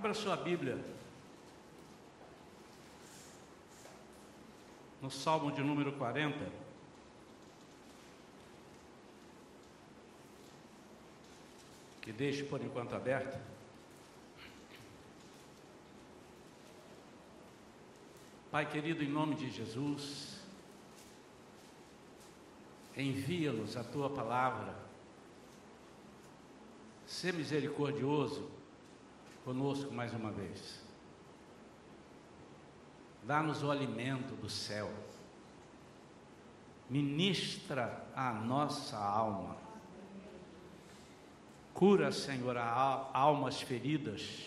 Abra sua Bíblia. No Salmo de número 40. Que deixe por enquanto aberto. Pai querido, em nome de Jesus, envia-nos a tua palavra. Ser misericordioso conosco mais uma vez. Dá-nos o alimento do céu. Ministra a nossa alma. Cura, Senhor, almas feridas.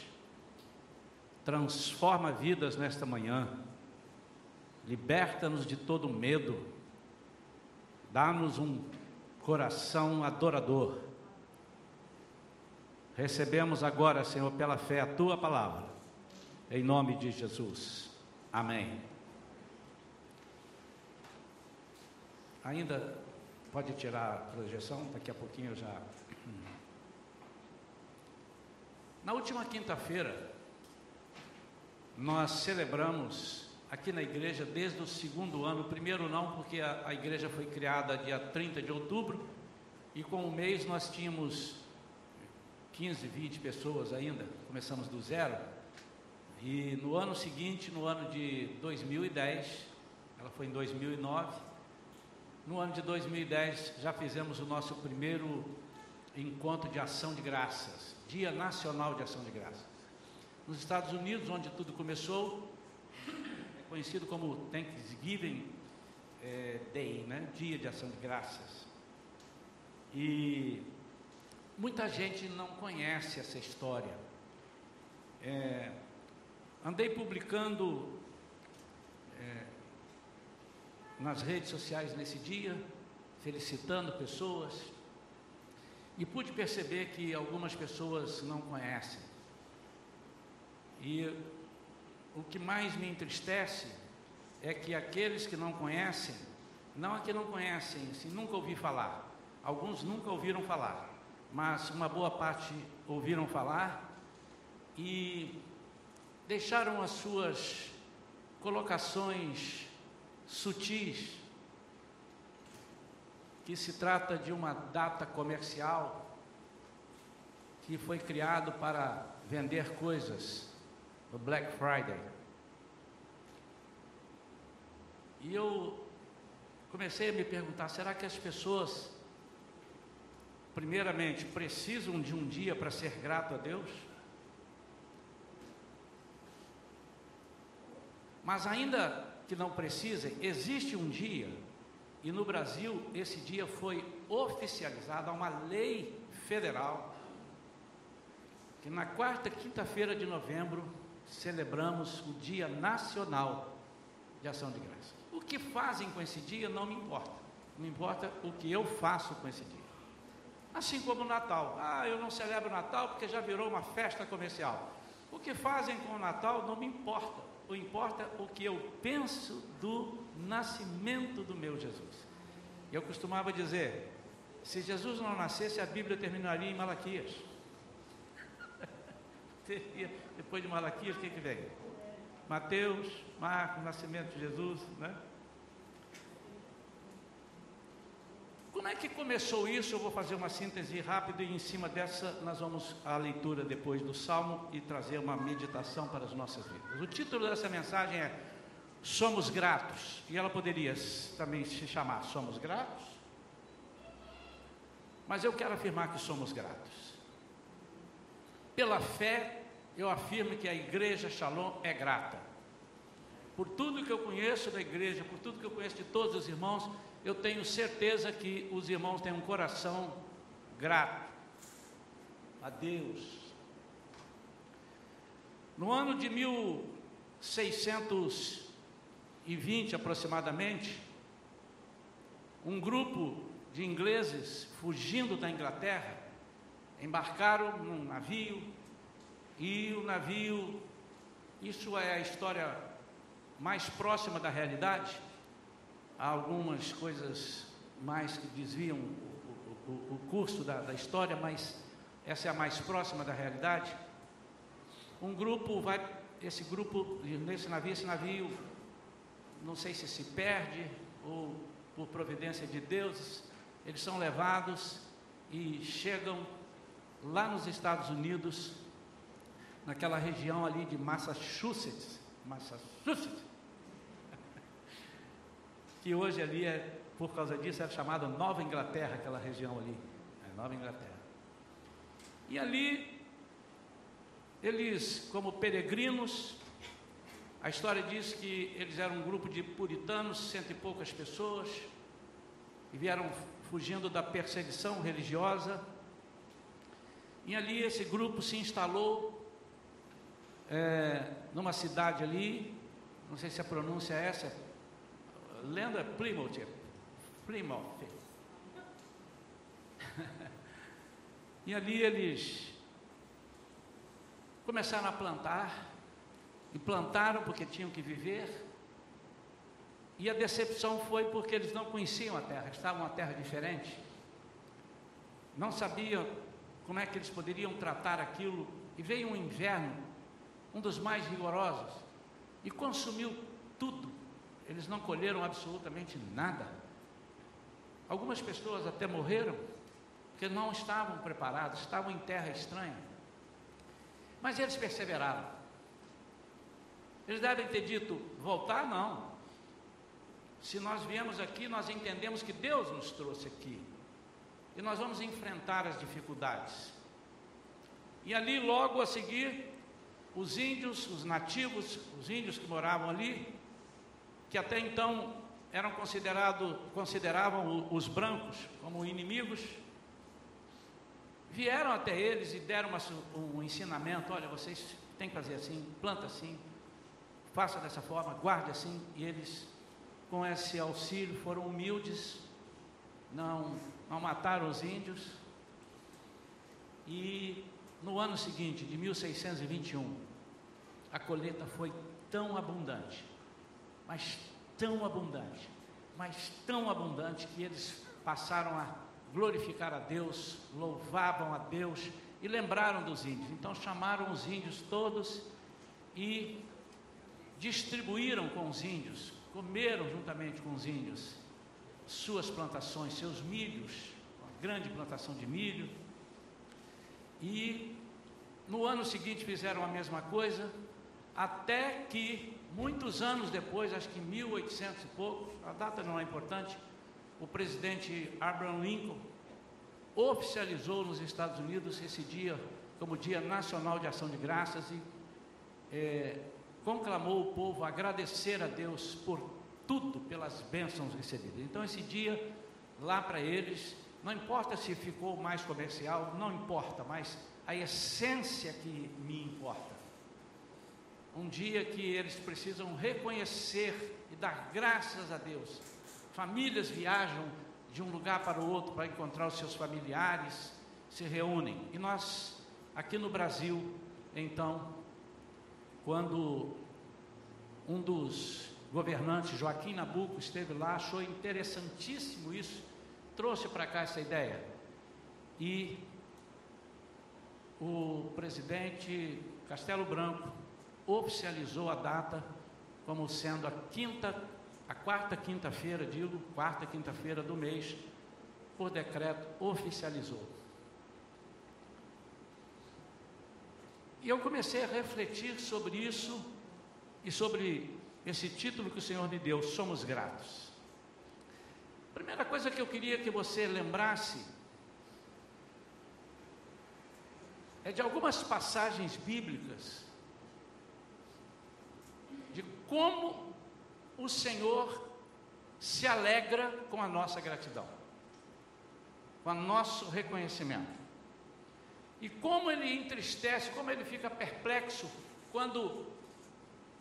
Transforma vidas nesta manhã. Liberta-nos de todo medo. Dá-nos um coração adorador Recebemos agora, Senhor, pela fé a tua palavra, em nome de Jesus. Amém. Ainda pode tirar a projeção, daqui a pouquinho eu já. Na última quinta-feira, nós celebramos aqui na igreja desde o segundo ano, primeiro não, porque a, a igreja foi criada dia 30 de outubro, e com o mês nós tínhamos 15, 20 pessoas ainda, começamos do zero. E no ano seguinte, no ano de 2010, ela foi em 2009, no ano de 2010 já fizemos o nosso primeiro encontro de ação de graças, Dia Nacional de Ação de Graças. Nos Estados Unidos, onde tudo começou, é conhecido como Thanksgiving é, Day, né? Dia de Ação de Graças. E Muita gente não conhece essa história. É, andei publicando é, nas redes sociais nesse dia, felicitando pessoas, e pude perceber que algumas pessoas não conhecem. E o que mais me entristece é que aqueles que não conhecem, não é que não conhecem, assim, nunca ouvi falar, alguns nunca ouviram falar mas uma boa parte ouviram falar e deixaram as suas colocações sutis, que se trata de uma data comercial que foi criado para vender coisas no Black Friday. E eu comecei a me perguntar: será que as pessoas primeiramente, precisam de um dia para ser grato a Deus? Mas ainda que não precisem, existe um dia, e no Brasil esse dia foi oficializado, há uma lei federal, que na quarta quinta-feira de novembro celebramos o Dia Nacional de Ação de Graça. O que fazem com esse dia não me importa, me importa o que eu faço com esse dia. Assim como o Natal. Ah, eu não celebro o Natal porque já virou uma festa comercial. O que fazem com o Natal não me importa. O importa é o que eu penso do nascimento do meu Jesus. Eu costumava dizer: se Jesus não nascesse, a Bíblia terminaria em Malaquias. Depois de Malaquias, o que, que vem? Mateus, Marcos, nascimento de Jesus, né? Como é que começou isso? Eu vou fazer uma síntese rápida e em cima dessa nós vamos à leitura depois do Salmo e trazer uma meditação para as nossas vidas. O título dessa mensagem é Somos Gratos. E ela poderia também se chamar Somos Gratos. Mas eu quero afirmar que somos gratos. Pela fé, eu afirmo que a igreja Shalom é grata. Por tudo que eu conheço da igreja, por tudo que eu conheço de todos os irmãos, eu tenho certeza que os irmãos têm um coração grato a Deus. No ano de 1620 aproximadamente, um grupo de ingleses fugindo da Inglaterra embarcaram num navio e o navio, isso é a história mais próxima da realidade algumas coisas mais que desviam o, o, o curso da, da história, mas essa é a mais próxima da realidade. um grupo vai, esse grupo, nesse navio, esse navio, não sei se se perde ou por providência de Deus, eles são levados e chegam lá nos Estados Unidos, naquela região ali de Massachusetts, Massachusetts, que hoje ali é, por causa disso, é chamada Nova Inglaterra, aquela região ali, é Nova Inglaterra. E ali, eles, como peregrinos, a história diz que eles eram um grupo de puritanos, cento e poucas pessoas, e vieram fugindo da perseguição religiosa. E ali esse grupo se instalou é, numa cidade ali, não sei se a pronúncia é essa, Lenda Plymouth, Plymouth. e ali eles começaram a plantar, e plantaram porque tinham que viver, e a decepção foi porque eles não conheciam a terra, estavam uma terra diferente, não sabiam como é que eles poderiam tratar aquilo, e veio um inverno, um dos mais rigorosos, e consumiu tudo eles não colheram absolutamente nada. Algumas pessoas até morreram porque não estavam preparados, estavam em terra estranha. Mas eles perseveraram. Eles devem ter dito: voltar não. Se nós viemos aqui, nós entendemos que Deus nos trouxe aqui. E nós vamos enfrentar as dificuldades. E ali, logo a seguir, os índios, os nativos, os índios que moravam ali, que até então eram considerados, consideravam os brancos como inimigos, vieram até eles e deram uma, um ensinamento: olha, vocês têm que fazer assim, planta assim, faça dessa forma, guarde assim. E eles, com esse auxílio, foram humildes, não, não mataram os índios. E no ano seguinte, de 1621, a colheita foi tão abundante mas tão abundante, mas tão abundante que eles passaram a glorificar a Deus, louvavam a Deus e lembraram dos índios. Então chamaram os índios todos e distribuíram com os índios, comeram juntamente com os índios suas plantações, seus milhos, uma grande plantação de milho. E no ano seguinte fizeram a mesma coisa, até que Muitos anos depois, acho que 1800 e poucos, a data não é importante, o presidente Abraham Lincoln oficializou nos Estados Unidos esse dia como Dia Nacional de Ação de Graças e é, conclamou o povo a agradecer a Deus por tudo, pelas bênçãos recebidas. Então, esse dia, lá para eles, não importa se ficou mais comercial, não importa, mas a essência que me importa um dia que eles precisam reconhecer e dar graças a Deus. Famílias viajam de um lugar para o outro para encontrar os seus familiares, se reúnem. E nós, aqui no Brasil, então, quando um dos governantes, Joaquim Nabuco, esteve lá, achou interessantíssimo isso, trouxe para cá essa ideia. E o presidente Castelo Branco oficializou a data como sendo a quinta, a quarta quinta-feira, digo, quarta quinta-feira do mês, por decreto oficializou. E eu comecei a refletir sobre isso e sobre esse título que o Senhor me deu, Somos Gratos. Primeira coisa que eu queria que você lembrasse é de algumas passagens bíblicas como o Senhor se alegra com a nossa gratidão, com o nosso reconhecimento. E como ele entristece, como ele fica perplexo quando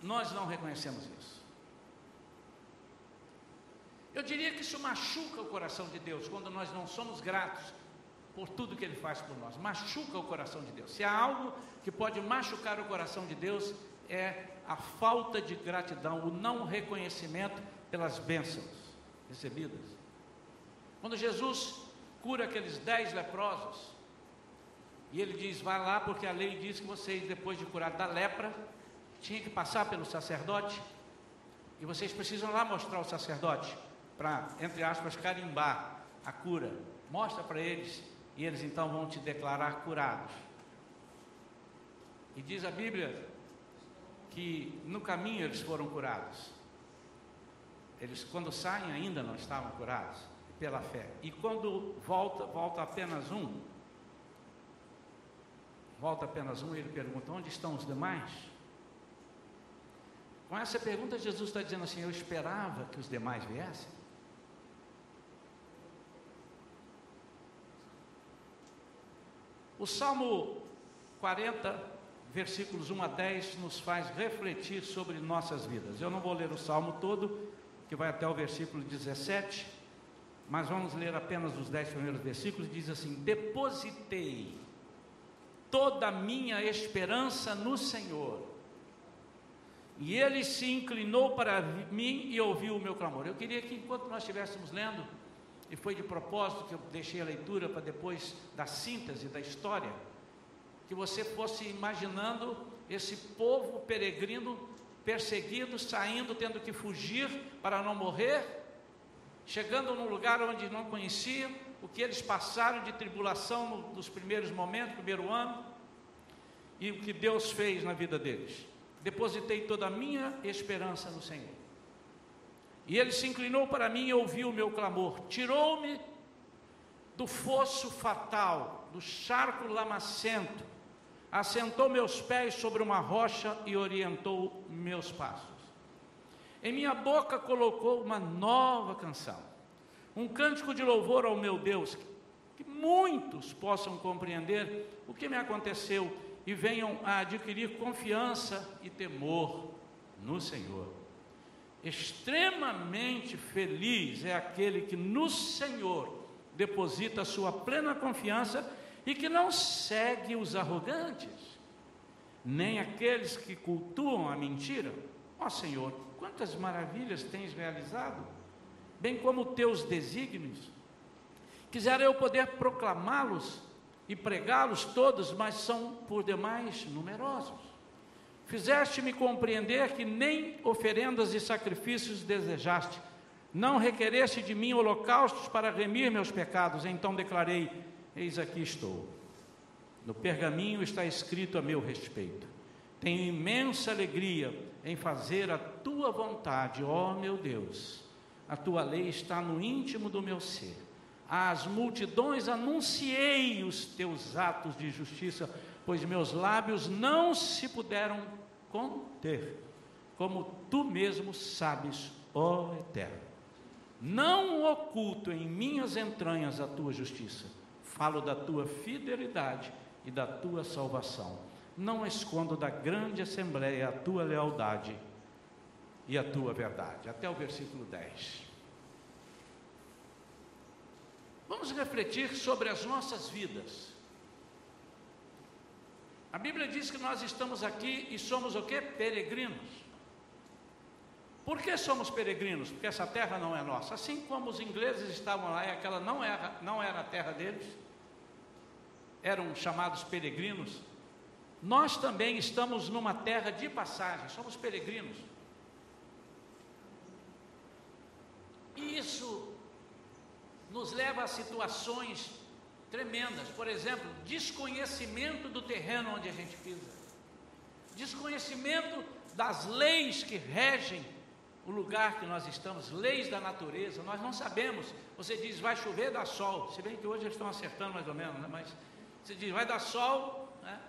nós não reconhecemos isso. Eu diria que isso machuca o coração de Deus quando nós não somos gratos por tudo que Ele faz por nós. Machuca o coração de Deus. Se há algo que pode machucar o coração de Deus, é a falta de gratidão, o não reconhecimento pelas bênçãos recebidas. Quando Jesus cura aqueles dez leprosos, E ele diz: vai lá, porque a lei diz que vocês, depois de curar da lepra, tinham que passar pelo sacerdote. E vocês precisam lá mostrar ao sacerdote, para, entre aspas, carimbar a cura. Mostra para eles, e eles então vão te declarar curados. E diz a Bíblia que no caminho eles foram curados. Eles, quando saem, ainda não estavam curados pela fé. E quando volta, volta apenas um. Volta apenas um e ele pergunta: onde estão os demais? Com essa pergunta, Jesus está dizendo assim: Eu esperava que os demais viessem. O Salmo 40 versículos 1 a 10, nos faz refletir sobre nossas vidas. Eu não vou ler o salmo todo, que vai até o versículo 17, mas vamos ler apenas os dez primeiros versículos. Diz assim: Depositei toda a minha esperança no Senhor, e Ele se inclinou para mim e ouviu o meu clamor. Eu queria que, enquanto nós estivéssemos lendo, e foi de propósito que eu deixei a leitura para depois da síntese da história que você fosse imaginando esse povo peregrino, perseguido, saindo, tendo que fugir para não morrer, chegando num lugar onde não conheciam, o que eles passaram de tribulação no, nos primeiros momentos, primeiro ano, e o que Deus fez na vida deles. Depositei toda a minha esperança no Senhor. E ele se inclinou para mim e ouviu o meu clamor, tirou-me do fosso fatal, do charco lamacento, assentou meus pés sobre uma rocha e orientou meus passos. Em minha boca colocou uma nova canção, um cântico de louvor ao meu Deus, que muitos possam compreender o que me aconteceu e venham a adquirir confiança e temor no Senhor. Extremamente feliz é aquele que no Senhor deposita sua plena confiança e que não segue os arrogantes, nem aqueles que cultuam a mentira. Ó Senhor, quantas maravilhas tens realizado, bem como teus desígnios. Quisera eu poder proclamá-los e pregá-los todos, mas são por demais numerosos. Fizeste-me compreender que nem oferendas e sacrifícios desejaste, não requereste de mim holocaustos para remir meus pecados. Então declarei: Eis aqui estou. No pergaminho está escrito a meu respeito. Tenho imensa alegria em fazer a tua vontade, ó meu Deus. A tua lei está no íntimo do meu ser. Às multidões anunciei os teus atos de justiça, pois meus lábios não se puderam conter, como tu mesmo sabes, ó Eterno. Não oculto em minhas entranhas a tua justiça Falo da tua fidelidade e da tua salvação. Não escondo da grande assembleia a tua lealdade e a tua verdade. Até o versículo 10. Vamos refletir sobre as nossas vidas. A Bíblia diz que nós estamos aqui e somos o que? Peregrinos. Por que somos peregrinos? Porque essa terra não é nossa. Assim como os ingleses estavam lá e aquela não era, não era a terra deles, eram chamados peregrinos, nós também estamos numa terra de passagem, somos peregrinos. E isso nos leva a situações tremendas, por exemplo, desconhecimento do terreno onde a gente pisa, desconhecimento das leis que regem o lugar que nós estamos, leis da natureza, nós não sabemos. Você diz, vai chover, dá sol, se bem que hoje eles estão acertando mais ou menos, né? mas você diz, vai dar sol. Né?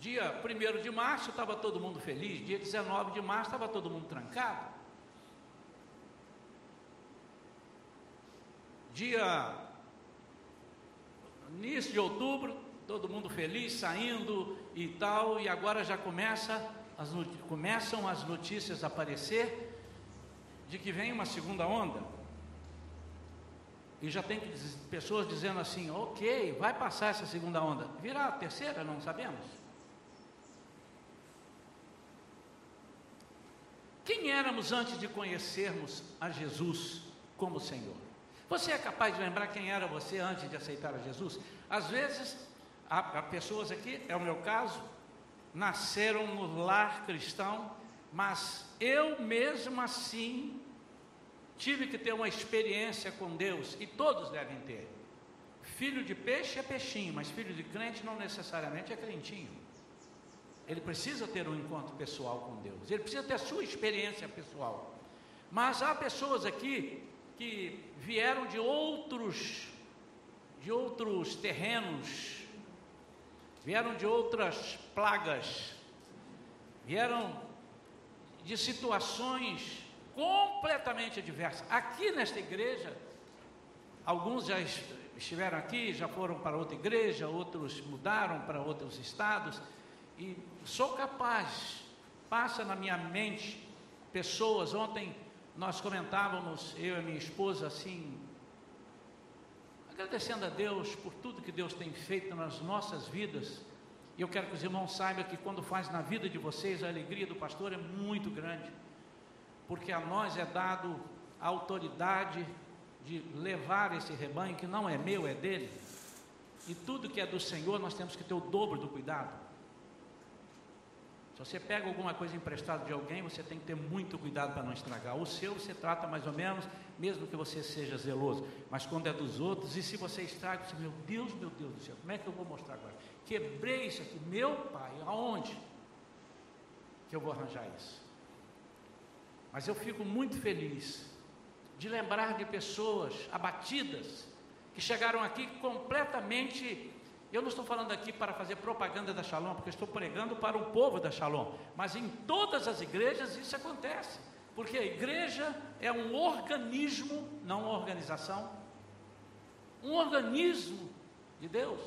Dia 1 de março estava todo mundo feliz, dia 19 de março estava todo mundo trancado. Dia início de outubro, todo mundo feliz, saindo e tal, e agora já começa as, começam as notícias a aparecer de que vem uma segunda onda. E já tem pessoas dizendo assim: ok, vai passar essa segunda onda. Virá a terceira? Não sabemos. Quem éramos antes de conhecermos a Jesus como Senhor? Você é capaz de lembrar quem era você antes de aceitar a Jesus? Às vezes, há, há pessoas aqui, é o meu caso, nasceram no lar cristão, mas eu mesmo assim tive que ter uma experiência com Deus, e todos devem ter. Filho de peixe é peixinho, mas filho de crente não necessariamente é crentinho. Ele precisa ter um encontro pessoal com Deus, ele precisa ter a sua experiência pessoal. Mas há pessoas aqui que vieram de outros de outros terrenos, vieram de outras plagas, vieram de situações completamente diversas. Aqui nesta igreja, alguns já estiveram aqui, já foram para outra igreja, outros mudaram para outros estados, e sou capaz, passa na minha mente pessoas, ontem nós comentávamos, eu e minha esposa, assim, agradecendo a Deus por tudo que Deus tem feito nas nossas vidas, e eu quero que os irmãos saibam que quando faz na vida de vocês, a alegria do pastor é muito grande porque a nós é dado a autoridade de levar esse rebanho, que não é meu, é dele. E tudo que é do Senhor, nós temos que ter o dobro do cuidado. Se você pega alguma coisa emprestada de alguém, você tem que ter muito cuidado para não estragar. O seu você trata mais ou menos, mesmo que você seja zeloso. Mas quando é dos outros, e se você estraga, você, meu Deus, meu Deus do céu, como é que eu vou mostrar agora? Quebrei isso aqui, meu pai, aonde que eu vou arranjar isso? Mas eu fico muito feliz de lembrar de pessoas abatidas que chegaram aqui completamente. Eu não estou falando aqui para fazer propaganda da Shalom, porque estou pregando para o povo da Shalom, mas em todas as igrejas isso acontece, porque a igreja é um organismo, não uma organização, um organismo de Deus,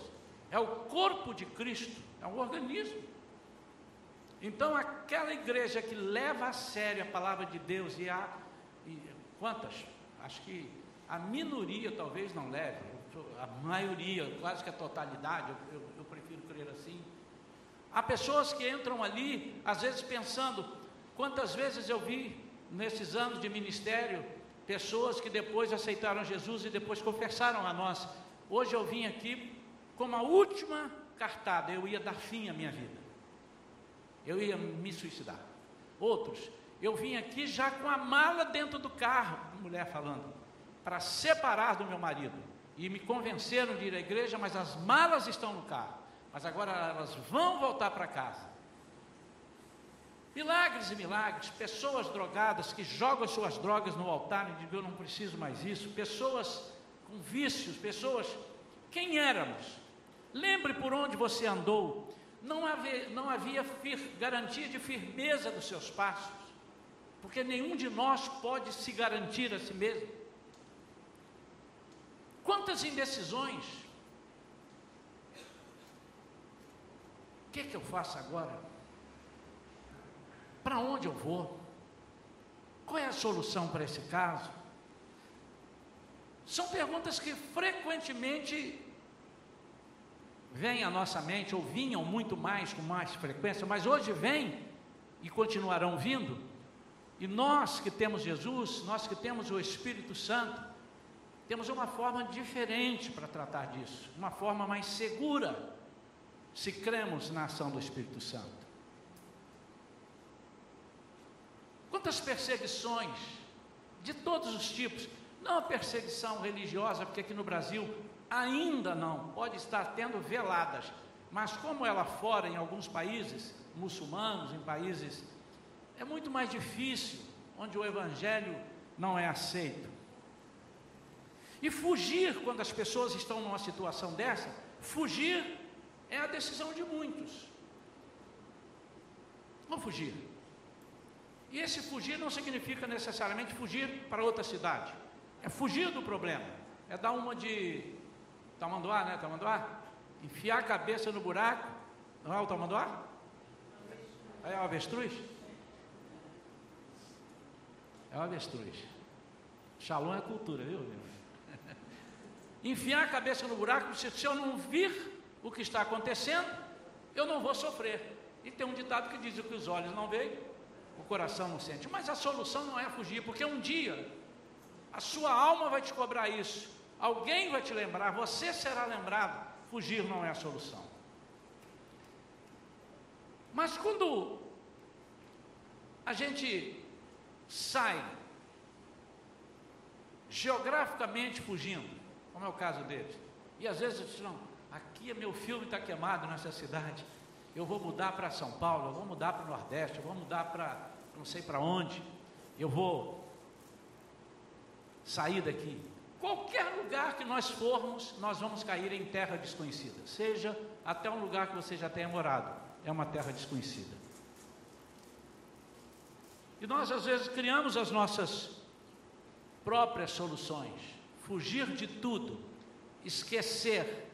é o corpo de Cristo, é um organismo. Então, aquela igreja que leva a sério a palavra de Deus, e há e quantas? Acho que a minoria talvez não leve, a maioria, quase que a totalidade, eu, eu, eu prefiro crer assim. Há pessoas que entram ali, às vezes pensando, quantas vezes eu vi nesses anos de ministério, pessoas que depois aceitaram Jesus e depois confessaram a nós. Hoje eu vim aqui como a última cartada, eu ia dar fim à minha vida eu ia me suicidar. Outros, eu vim aqui já com a mala dentro do carro, mulher falando, para separar do meu marido. E me convenceram de ir à igreja, mas as malas estão no carro. Mas agora elas vão voltar para casa. Milagres e milagres, pessoas drogadas que jogam suas drogas no altar e dizem: Eu não preciso mais isso. Pessoas com vícios, pessoas. Quem éramos? Lembre por onde você andou não havia, não havia fir, garantia de firmeza dos seus passos, porque nenhum de nós pode se garantir a si mesmo. Quantas indecisões? O que, é que eu faço agora? Para onde eu vou? Qual é a solução para esse caso? São perguntas que frequentemente vêm à nossa mente, ou vinham muito mais, com mais frequência, mas hoje vêm e continuarão vindo. E nós que temos Jesus, nós que temos o Espírito Santo, temos uma forma diferente para tratar disso, uma forma mais segura, se cremos na ação do Espírito Santo. Quantas perseguições, de todos os tipos, não a perseguição religiosa, porque aqui no Brasil ainda não, pode estar tendo veladas, mas como ela fora em alguns países muçulmanos, em países, é muito mais difícil, onde o evangelho não é aceito. E fugir quando as pessoas estão numa situação dessa, fugir é a decisão de muitos. Vão fugir. E esse fugir não significa necessariamente fugir para outra cidade. É fugir do problema. É dar uma de Tamanduá, né? Tamanduá? Enfiar a cabeça no buraco. Não é o tamanduá? É o avestruz? É o avestruz. Shalom é cultura, viu? Enfiar a cabeça no buraco, se, se eu não vir o que está acontecendo, eu não vou sofrer. E tem um ditado que diz que os olhos não veem, o coração não sente. Mas a solução não é fugir, porque um dia A sua alma vai te cobrar isso. Alguém vai te lembrar, você será lembrado. Fugir não é a solução. Mas quando a gente sai geograficamente fugindo, como é o caso deles, e às vezes dizem, não, aqui meu filme está queimado nessa cidade, eu vou mudar para São Paulo, eu vou mudar para o Nordeste, eu vou mudar para não sei para onde, eu vou sair daqui. Qualquer lugar que nós formos, nós vamos cair em terra desconhecida, seja até um lugar que você já tenha morado, é uma terra desconhecida. E nós às vezes criamos as nossas próprias soluções, fugir de tudo, esquecer,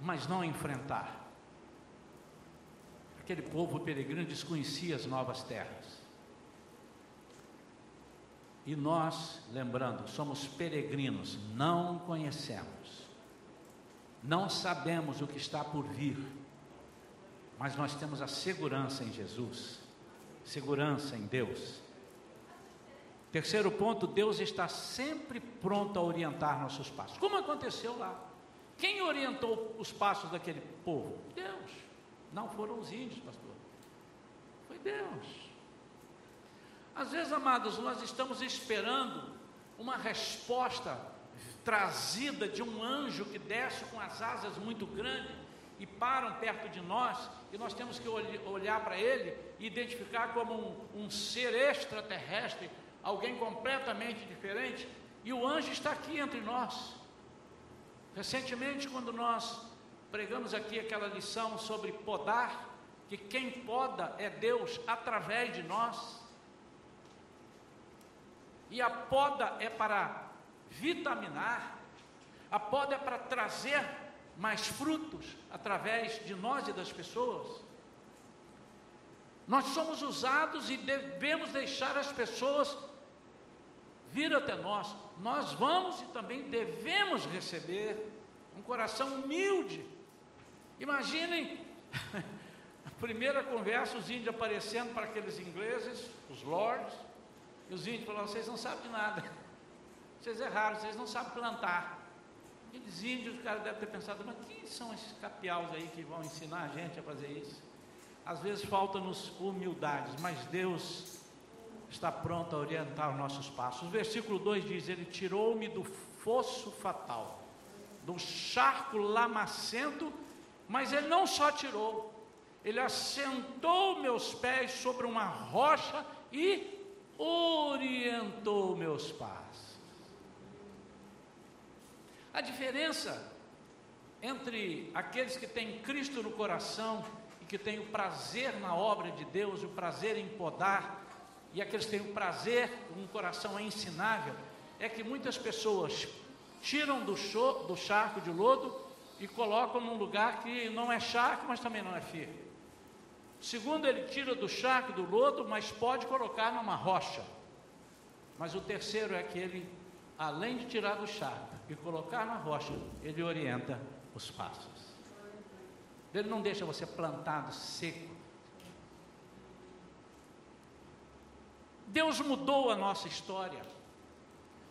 mas não enfrentar. Aquele povo peregrino desconhecia as novas terras. E nós, lembrando, somos peregrinos, não conhecemos, não sabemos o que está por vir, mas nós temos a segurança em Jesus, segurança em Deus. Terceiro ponto, Deus está sempre pronto a orientar nossos passos. Como aconteceu lá? Quem orientou os passos daquele povo? Deus. Não foram os índios, pastor. Foi Deus. Às vezes, amados, nós estamos esperando uma resposta trazida de um anjo que desce com as asas muito grandes e param perto de nós, e nós temos que olhar para ele e identificar como um, um ser extraterrestre, alguém completamente diferente, e o anjo está aqui entre nós. Recentemente, quando nós pregamos aqui aquela lição sobre podar, que quem poda é Deus através de nós. E a poda é para vitaminar, a poda é para trazer mais frutos através de nós e das pessoas. Nós somos usados e devemos deixar as pessoas vir até nós. Nós vamos e também devemos receber um coração humilde. Imaginem a primeira conversa, os índios aparecendo para aqueles ingleses, os lords, e os índios falaram: vocês não sabem de nada, vocês erraram, vocês não sabem plantar. Aqueles índios, o cara deve ter pensado: mas quem são esses capiaus aí que vão ensinar a gente a fazer isso? Às vezes falta-nos humildade, mas Deus está pronto a orientar os nossos passos. O versículo 2 diz: Ele tirou-me do fosso fatal, do charco lamacento, mas Ele não só tirou, Ele assentou meus pés sobre uma rocha e orientou meus passos. A diferença entre aqueles que têm Cristo no coração e que têm o prazer na obra de Deus, o prazer em podar, e aqueles que têm o prazer, um coração ensinável, é que muitas pessoas tiram do, cho, do charco de lodo e colocam num lugar que não é charco, mas também não é firme. Segundo, ele tira do charco do lodo, mas pode colocar numa rocha. Mas o terceiro é que ele, além de tirar do charco e colocar na rocha, ele orienta os passos. Ele não deixa você plantado, seco. Deus mudou a nossa história.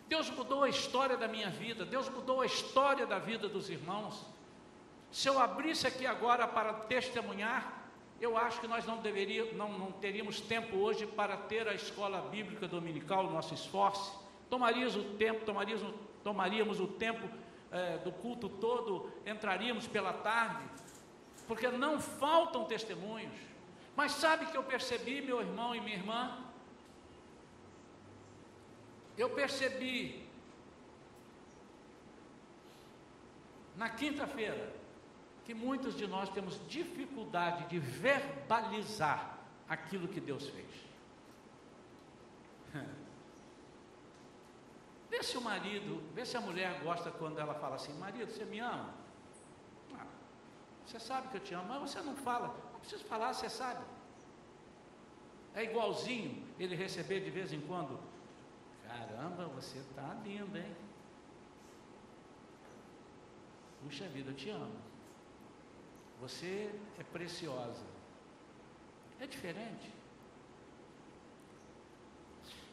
Deus mudou a história da minha vida. Deus mudou a história da vida dos irmãos. Se eu abrisse aqui agora para testemunhar, eu acho que nós não, deveria, não, não teríamos tempo hoje para ter a escola bíblica dominical, o nosso esforço. Tomaríamos o tempo, tomaríamos, tomaríamos o tempo do culto todo, entraríamos pela tarde, porque não faltam testemunhos. Mas sabe que eu percebi, meu irmão e minha irmã? Eu percebi na quinta-feira que muitos de nós temos dificuldade de verbalizar aquilo que Deus fez. Vê se o marido, vê se a mulher gosta quando ela fala assim: marido, você me ama? Ah, você sabe que eu te amo, mas você não fala. Não precisa falar, você sabe. É igualzinho ele receber de vez em quando. Caramba, você está lindo, hein? Puxa vida, eu te amo. Você é preciosa. É diferente.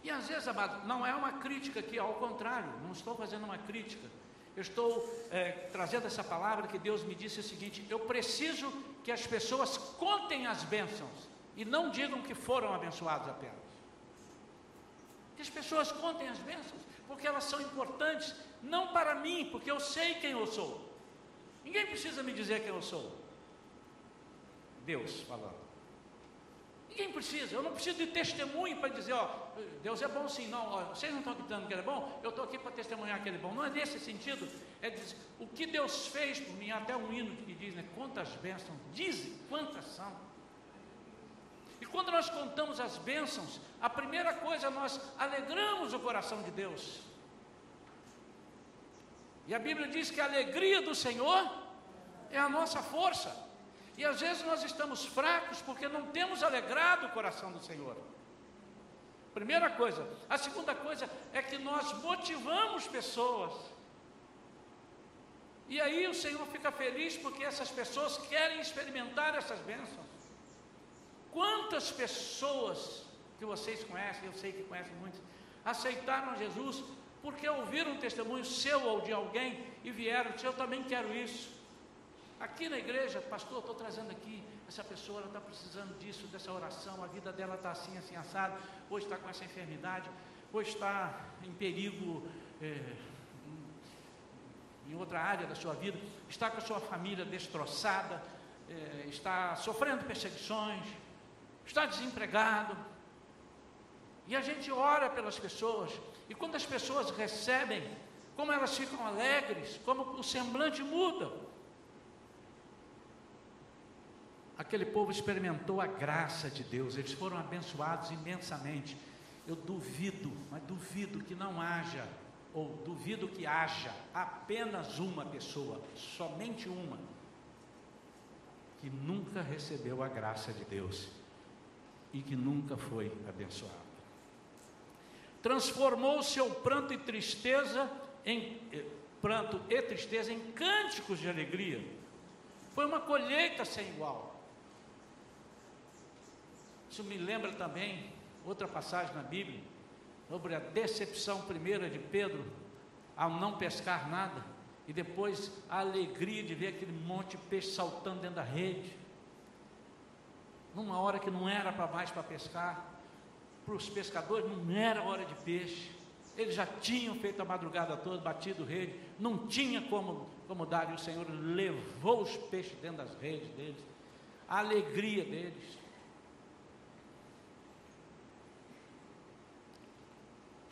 E às vezes, amado, não é uma crítica aqui, ao contrário, não estou fazendo uma crítica. Eu estou é, trazendo essa palavra que Deus me disse o seguinte: eu preciso que as pessoas contem as bênçãos e não digam que foram abençoados apenas. Que as pessoas contem as bênçãos, porque elas são importantes, não para mim, porque eu sei quem eu sou. Ninguém precisa me dizer quem eu sou. Deus falando. Ninguém precisa, eu não preciso de testemunho para dizer, ó, Deus é bom sim, não, ó, vocês não estão acreditando que Ele é bom, eu estou aqui para testemunhar que Ele é bom. Não é nesse sentido, é dizer, o que Deus fez por mim, até um hino que diz, né, quantas bênçãos, dizem quantas são. E quando nós contamos as bênçãos, a primeira coisa nós alegramos o coração de Deus. E a Bíblia diz que a alegria do Senhor é a nossa força. E às vezes nós estamos fracos porque não temos alegrado o coração do Senhor. Primeira coisa. A segunda coisa é que nós motivamos pessoas. E aí o Senhor fica feliz porque essas pessoas querem experimentar essas bênçãos. Quantas pessoas que vocês conhecem, eu sei que conhecem muitos, aceitaram Jesus porque ouviram um testemunho seu ou de alguém e vieram, eu também quero isso. Aqui na igreja, pastor, estou trazendo aqui, essa pessoa está precisando disso, dessa oração, a vida dela está assim, assim, assado, hoje está com essa enfermidade, hoje está em perigo é, em outra área da sua vida, está com a sua família destroçada, é, está sofrendo perseguições, está desempregado. E a gente ora pelas pessoas, e quando as pessoas recebem, como elas ficam alegres, como o semblante muda. Aquele povo experimentou a graça de Deus, eles foram abençoados imensamente. Eu duvido, mas duvido que não haja, ou duvido que haja apenas uma pessoa, somente uma, que nunca recebeu a graça de Deus e que nunca foi abençoado. Transformou seu pranto e tristeza em eh, pranto e tristeza em cânticos de alegria. Foi uma colheita sem igual. Isso me lembra também outra passagem na Bíblia, sobre a decepção primeira de Pedro ao não pescar nada, e depois a alegria de ver aquele monte de peixe saltando dentro da rede, numa hora que não era para mais para pescar, para os pescadores não era hora de peixe, eles já tinham feito a madrugada toda, batido rede, não tinha como, como dar, e o Senhor levou os peixes dentro das redes deles, a alegria deles.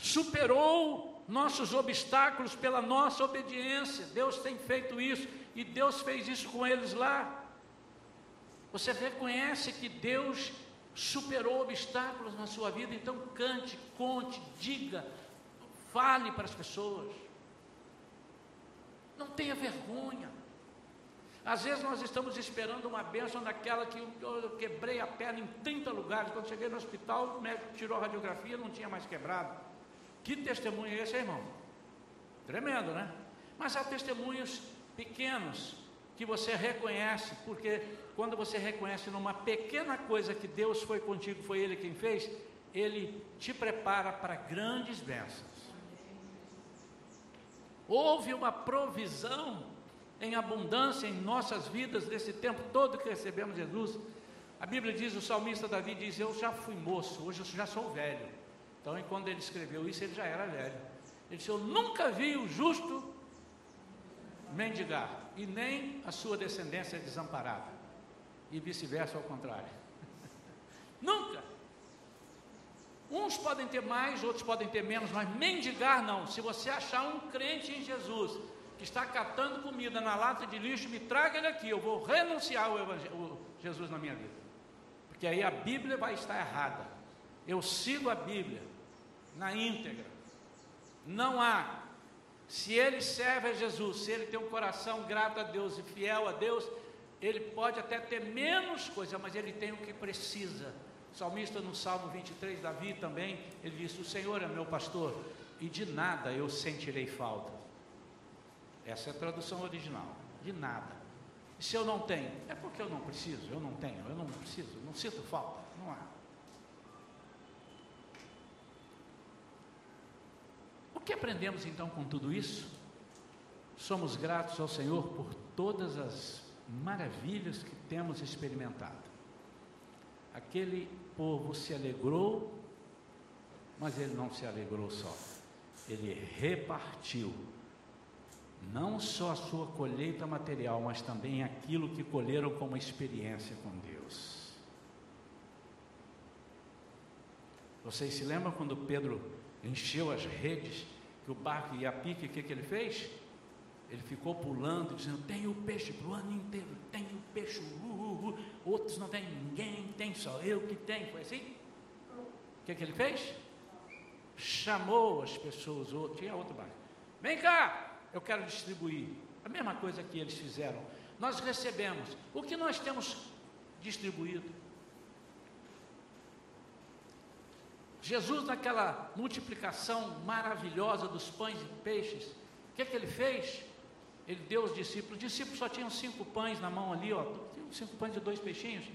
Superou nossos obstáculos pela nossa obediência. Deus tem feito isso e Deus fez isso com eles lá. Você reconhece que Deus superou obstáculos na sua vida, então cante, conte, diga, fale para as pessoas. Não tenha vergonha. Às vezes nós estamos esperando uma bênção daquela que eu quebrei a perna em 30 lugares. Quando cheguei no hospital, o médico tirou a radiografia, não tinha mais quebrado. Que testemunho é esse, irmão? Tremendo, né? Mas há testemunhos pequenos que você reconhece, porque quando você reconhece numa pequena coisa que Deus foi contigo, foi Ele quem fez, Ele te prepara para grandes bênçãos. Houve uma provisão em abundância em nossas vidas nesse tempo todo que recebemos Jesus. A Bíblia diz, o salmista Davi diz: Eu já fui moço, hoje eu já sou velho. Então, quando ele escreveu isso, ele já era velho. Ele disse: Eu nunca vi o justo mendigar, e nem a sua descendência desamparada, e vice-versa ao contrário. nunca. Uns podem ter mais, outros podem ter menos, mas mendigar não. Se você achar um crente em Jesus que está catando comida na lata de lixo, me traga ele aqui, eu vou renunciar o, o Jesus na minha vida. Porque aí a Bíblia vai estar errada. Eu sigo a Bíblia na íntegra. Não há. Se ele serve a Jesus, se ele tem um coração grato a Deus e fiel a Deus, ele pode até ter menos coisa, mas ele tem o que precisa. O salmista no Salmo 23, Davi também, ele disse: O Senhor é meu pastor, e de nada eu sentirei falta. Essa é a tradução original. De nada. E se eu não tenho? É porque eu não preciso, eu não tenho, eu não preciso, não sinto falta. Não há. Que aprendemos então com tudo isso? Somos gratos ao Senhor por todas as maravilhas que temos experimentado. Aquele povo se alegrou, mas ele não se alegrou só, ele repartiu não só a sua colheita material, mas também aquilo que colheram como experiência com Deus. Vocês se lembram quando Pedro encheu as redes, que o barco ia a pique, o que, que ele fez? Ele ficou pulando, dizendo: Tenho peixe o ano inteiro, tenho peixe, uh, uh, uh. outros não tem ninguém, tem só eu que tenho. Foi assim? O que, que ele fez? Chamou as pessoas, tinha outro barco. Vem cá, eu quero distribuir. A mesma coisa que eles fizeram. Nós recebemos. O que nós temos distribuído? Jesus, naquela multiplicação maravilhosa dos pães e peixes, o que, é que ele fez? Ele deu aos discípulos. Os discípulos só tinham cinco pães na mão ali, ó, cinco pães e dois peixinhos.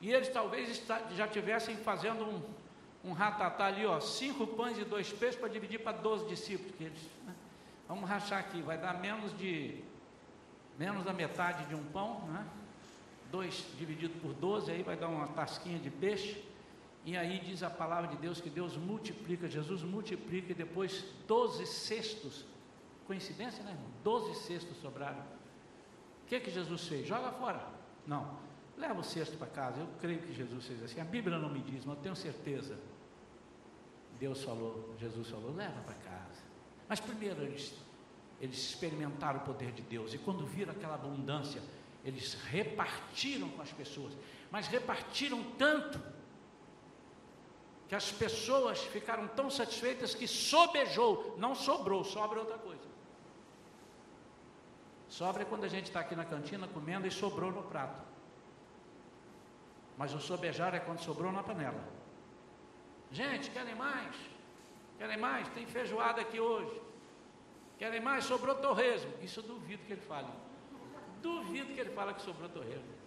E eles talvez já tivessem fazendo um, um ratatá ali, ó, cinco pães e dois peixes para dividir para doze discípulos. Que eles, né? Vamos rachar aqui, vai dar menos de menos da metade de um pão, né? Dois dividido por doze, aí vai dar uma tasquinha de peixe. E aí diz a palavra de Deus que Deus multiplica, Jesus multiplica e depois doze cestos. Coincidência, né? Doze cestos sobraram. O que que Jesus fez? Joga fora. Não. Leva o cesto para casa. Eu creio que Jesus fez assim. A Bíblia não me diz, mas eu tenho certeza. Deus falou, Jesus falou, leva para casa. Mas primeiro eles, eles experimentaram o poder de Deus, e quando viram aquela abundância, eles repartiram com as pessoas, mas repartiram tanto, que as pessoas ficaram tão satisfeitas que sobejou, não sobrou, sobra outra coisa. Sobra é quando a gente está aqui na cantina comendo e sobrou no prato. Mas o sobejar é quando sobrou na panela. Gente, querem mais? Querem mais? Tem feijoada aqui hoje. Querem mais? Sobrou torresmo. Isso eu duvido que ele fale. Duvido que ele fale que sobrou torresmo.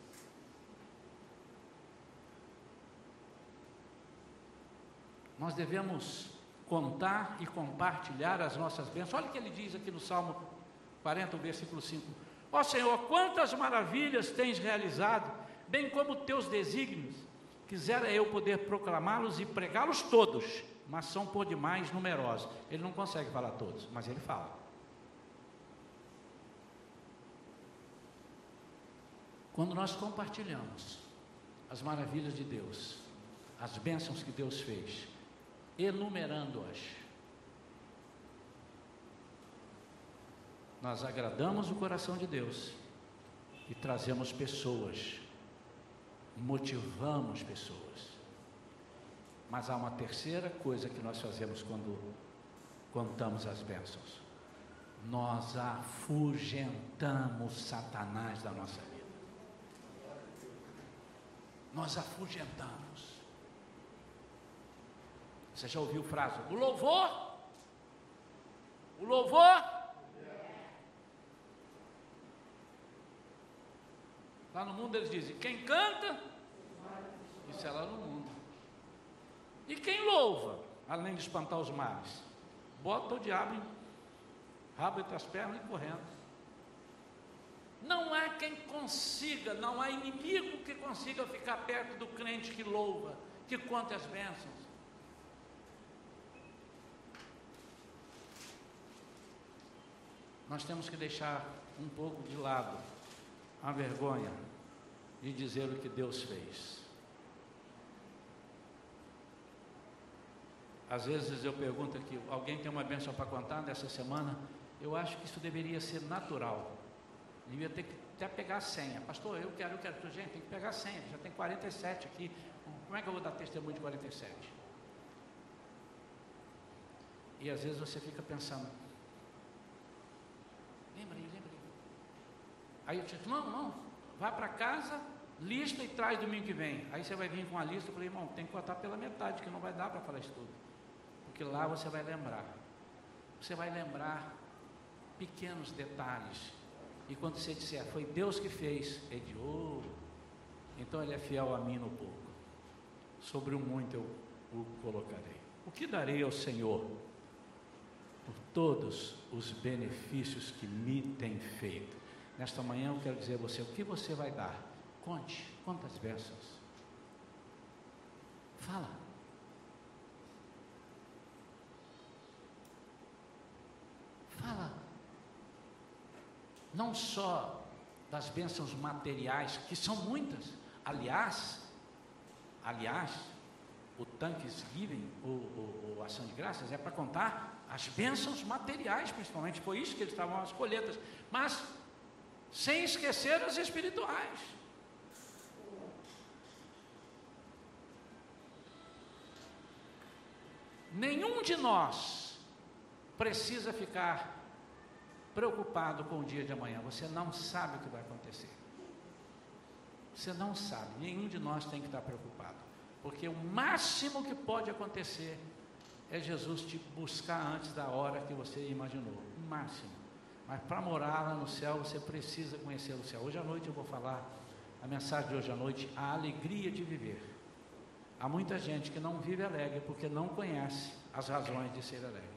Nós devemos contar e compartilhar as nossas bênçãos. Olha o que ele diz aqui no Salmo 40, versículo 5. Ó Senhor, quantas maravilhas tens realizado, bem como teus desígnios. Quisera eu poder proclamá-los e pregá-los todos mas são por demais numerosos. Ele não consegue falar todos, mas ele fala. Quando nós compartilhamos as maravilhas de Deus, as bênçãos que Deus fez, enumerando-as, nós agradamos o coração de Deus e trazemos pessoas, motivamos pessoas. Mas há uma terceira coisa que nós fazemos quando contamos as bênçãos. Nós afugentamos Satanás da nossa vida. Nós afugentamos. Você já ouviu a frase? O louvor? O louvor? Lá no mundo eles dizem: quem canta, isso é lá no mundo. E quem louva, além de espantar os males? Bota o diabo rabo entre as pernas e correndo. Não há quem consiga, não há inimigo que consiga ficar perto do crente que louva, que conta as bênçãos. Nós temos que deixar um pouco de lado a vergonha de dizer o que Deus fez. Às vezes eu pergunto aqui, alguém tem uma bênção para contar nessa semana? Eu acho que isso deveria ser natural. Devia ter que até pegar a senha. Pastor, eu quero, eu quero. Gente, tem que pegar a senha. Já tem 47 aqui. Como é que eu vou dar testemunho de 47? E às vezes você fica pensando, lembra aí, lembra aí. Eu digo, não, não, vai para casa, lista e traz domingo que vem. Aí você vai vir com a lista, eu falei, irmão, tem que cortar pela metade, que não vai dar para falar isso tudo. Porque lá você vai lembrar. Você vai lembrar pequenos detalhes. E quando você disser, foi Deus que fez, é de ouro. Então ele é fiel a mim no pouco. Sobre o muito eu o colocarei. O que darei ao Senhor por todos os benefícios que me tem feito. Nesta manhã eu quero dizer a você o que você vai dar. Conte quantas bênçãos. Fala. Fala. Não só das bênçãos materiais, que são muitas. Aliás, aliás, o Thanksgiving, o, o, Ação de Graças, é para contar as bênçãos materiais, principalmente. Foi isso que eles estavam as colheitas. Mas sem esquecer as espirituais. Nenhum de nós precisa ficar preocupado com o dia de amanhã. Você não sabe o que vai acontecer. Você não sabe. Nenhum de nós tem que estar preocupado. Porque o máximo que pode acontecer é Jesus te buscar antes da hora que você imaginou. O máximo. Mas para morar lá no céu, você precisa conhecer o céu. Hoje à noite eu vou falar a mensagem de hoje à noite, a alegria de viver. Há muita gente que não vive alegre porque não conhece as razões de ser alegre.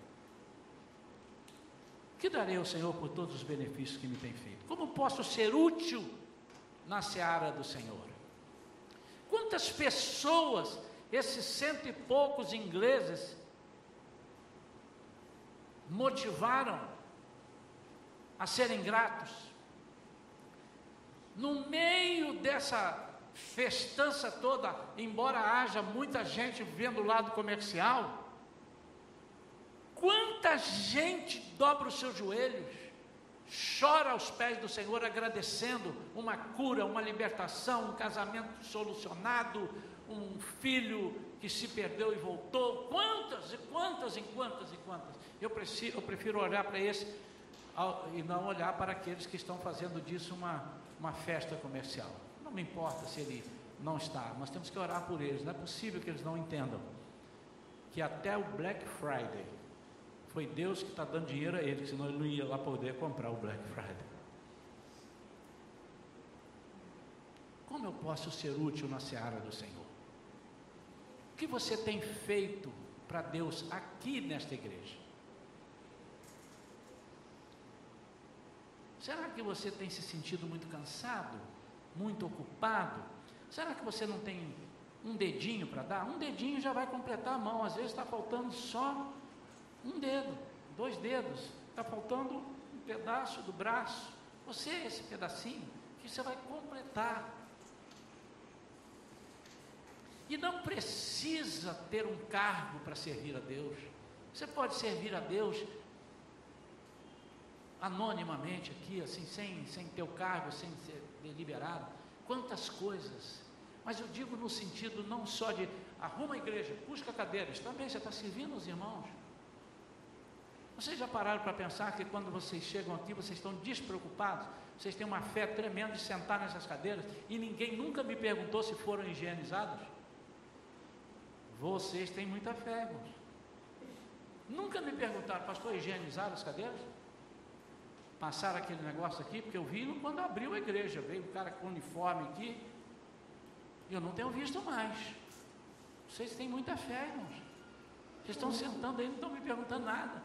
Que darei ao Senhor por todos os benefícios que me tem feito? Como posso ser útil na seara do Senhor? Quantas pessoas, esses cento e poucos ingleses, motivaram a serem gratos? No meio dessa festança toda, embora haja muita gente vendo o lado comercial, quanta gente dobra os seus joelhos, chora aos pés do Senhor agradecendo uma cura, uma libertação, um casamento solucionado, um filho que se perdeu e voltou, quantas e quantas e quantas e quantas. Eu, eu prefiro olhar para esse e não olhar para aqueles que estão fazendo disso uma, uma festa comercial. Não me importa se ele não está, nós temos que orar por eles. Não é possível que eles não entendam que até o Black Friday foi Deus que está dando dinheiro a eles, senão ele não ia lá poder comprar o Black Friday. Como eu posso ser útil na seara do Senhor? O que você tem feito para Deus aqui nesta igreja? Será que você tem se sentido muito cansado? muito ocupado? Será que você não tem um dedinho para dar? Um dedinho já vai completar a mão, às vezes está faltando só um dedo, dois dedos, está faltando um pedaço do braço. Você, esse pedacinho, que você vai completar. E não precisa ter um cargo para servir a Deus. Você pode servir a Deus anonimamente aqui, assim, sem, sem ter o cargo, sem ser deliberado. Quantas coisas. Mas eu digo no sentido não só de arruma a igreja, busca cadeiras, também você está servindo os irmãos. Vocês já pararam para pensar que quando vocês chegam aqui, vocês estão despreocupados? Vocês têm uma fé tremenda de sentar nessas cadeiras e ninguém nunca me perguntou se foram higienizados? Vocês têm muita fé, irmãos. Nunca me perguntaram, pastor, higienizaram as cadeiras? passaram aquele negócio aqui, porque eu vi quando abriu a igreja, veio um cara com uniforme aqui, e eu não tenho visto mais. Vocês têm muita fé, irmãos. Vocês estão sentando aí, não estão me perguntando nada.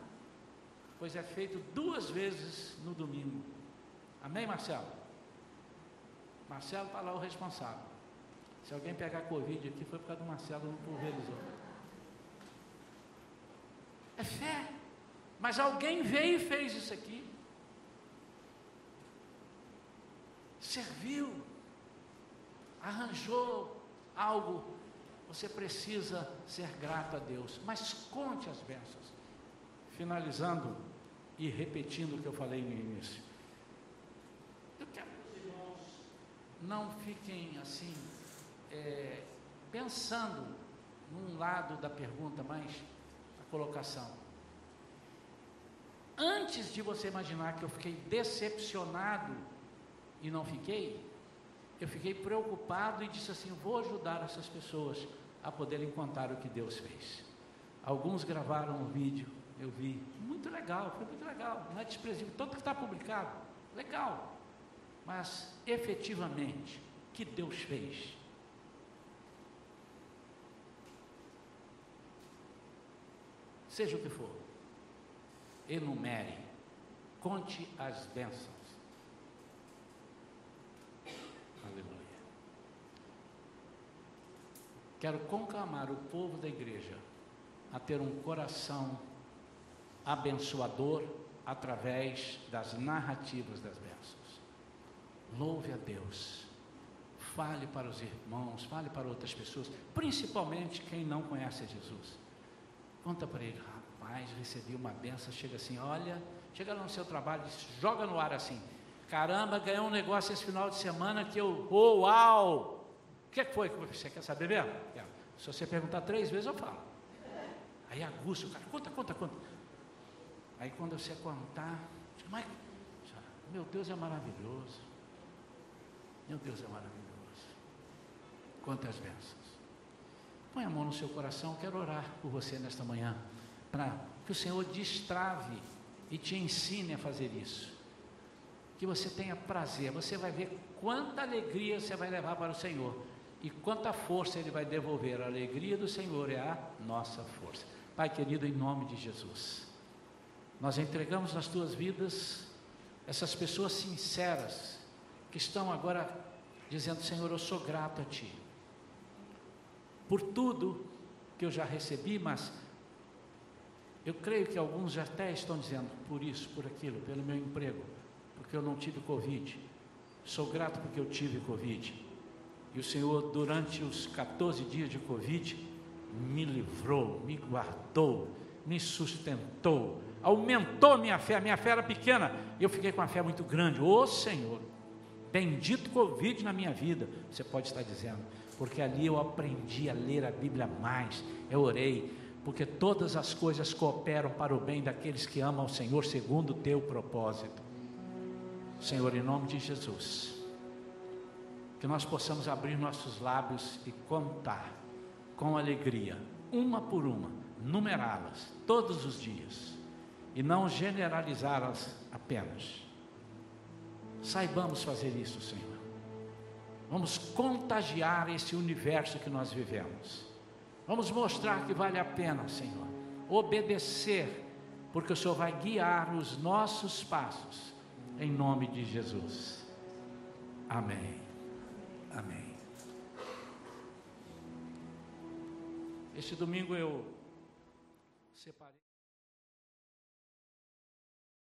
Pois é feito duas vezes no domingo. Amém, Marcelo? Marcelo está lá o responsável. Se alguém pegar Covid aqui, foi por causa do Marcelo, não pulverizou. É fé. Mas alguém veio e fez isso aqui. serviu, arranjou algo, você precisa ser grato a Deus, mas conte as bênçãos. Finalizando e repetindo o que eu falei no início. Eu quero que os irmãos não fiquem assim, é, pensando num lado da pergunta, mas a colocação. Antes de você imaginar que eu fiquei decepcionado e não fiquei, eu fiquei preocupado e disse assim: vou ajudar essas pessoas a poderem contar o que Deus fez. Alguns gravaram um vídeo, eu vi, muito legal, foi muito legal, não é desprezível, todo que está publicado, legal, mas efetivamente, que Deus fez? Seja o que for, enumere, conte as bênçãos. Aleluia. Quero conclamar o povo da igreja a ter um coração abençoador através das narrativas das bênçãos. Louve a Deus. Fale para os irmãos, fale para outras pessoas, principalmente quem não conhece Jesus. Conta para ele, rapaz, recebi uma benção, chega assim, olha, chega lá no seu trabalho, joga no ar assim, caramba, ganhei um negócio esse final de semana que eu, oh, uau! O que foi? Você quer saber mesmo? Se você perguntar três vezes, eu falo. Aí aguça o cara, conta, conta, conta. Aí quando você contar, mas, meu Deus é maravilhoso. Meu Deus é maravilhoso. Quantas bênçãos. Põe a mão no seu coração, quero orar por você nesta manhã, para que o Senhor destrave e te ensine a fazer isso. Que você tenha prazer, você vai ver quanta alegria você vai levar para o Senhor e quanta força Ele vai devolver. A alegria do Senhor é a nossa força. Pai querido, em nome de Jesus, nós entregamos nas tuas vidas essas pessoas sinceras que estão agora dizendo: Senhor, eu sou grato a Ti por tudo que eu já recebi, mas eu creio que alguns já até estão dizendo por isso, por aquilo, pelo meu emprego, porque eu não tive Covid. Sou grato porque eu tive Covid. E o Senhor, durante os 14 dias de Covid, me livrou, me guardou, me sustentou, aumentou minha fé. Minha fé era pequena, eu fiquei com uma fé muito grande. Ô Senhor, bendito Covid na minha vida, você pode estar dizendo, porque ali eu aprendi a ler a Bíblia mais, eu orei, porque todas as coisas cooperam para o bem daqueles que amam o Senhor segundo o teu propósito. Senhor, em nome de Jesus, que nós possamos abrir nossos lábios e contar com alegria, uma por uma, numerá-las todos os dias e não generalizá-las apenas. Saibamos fazer isso, Senhor. Vamos contagiar esse universo que nós vivemos. Vamos mostrar que vale a pena, Senhor, obedecer, porque o Senhor vai guiar os nossos passos, em nome de Jesus. Amém. Amém. Este domingo eu.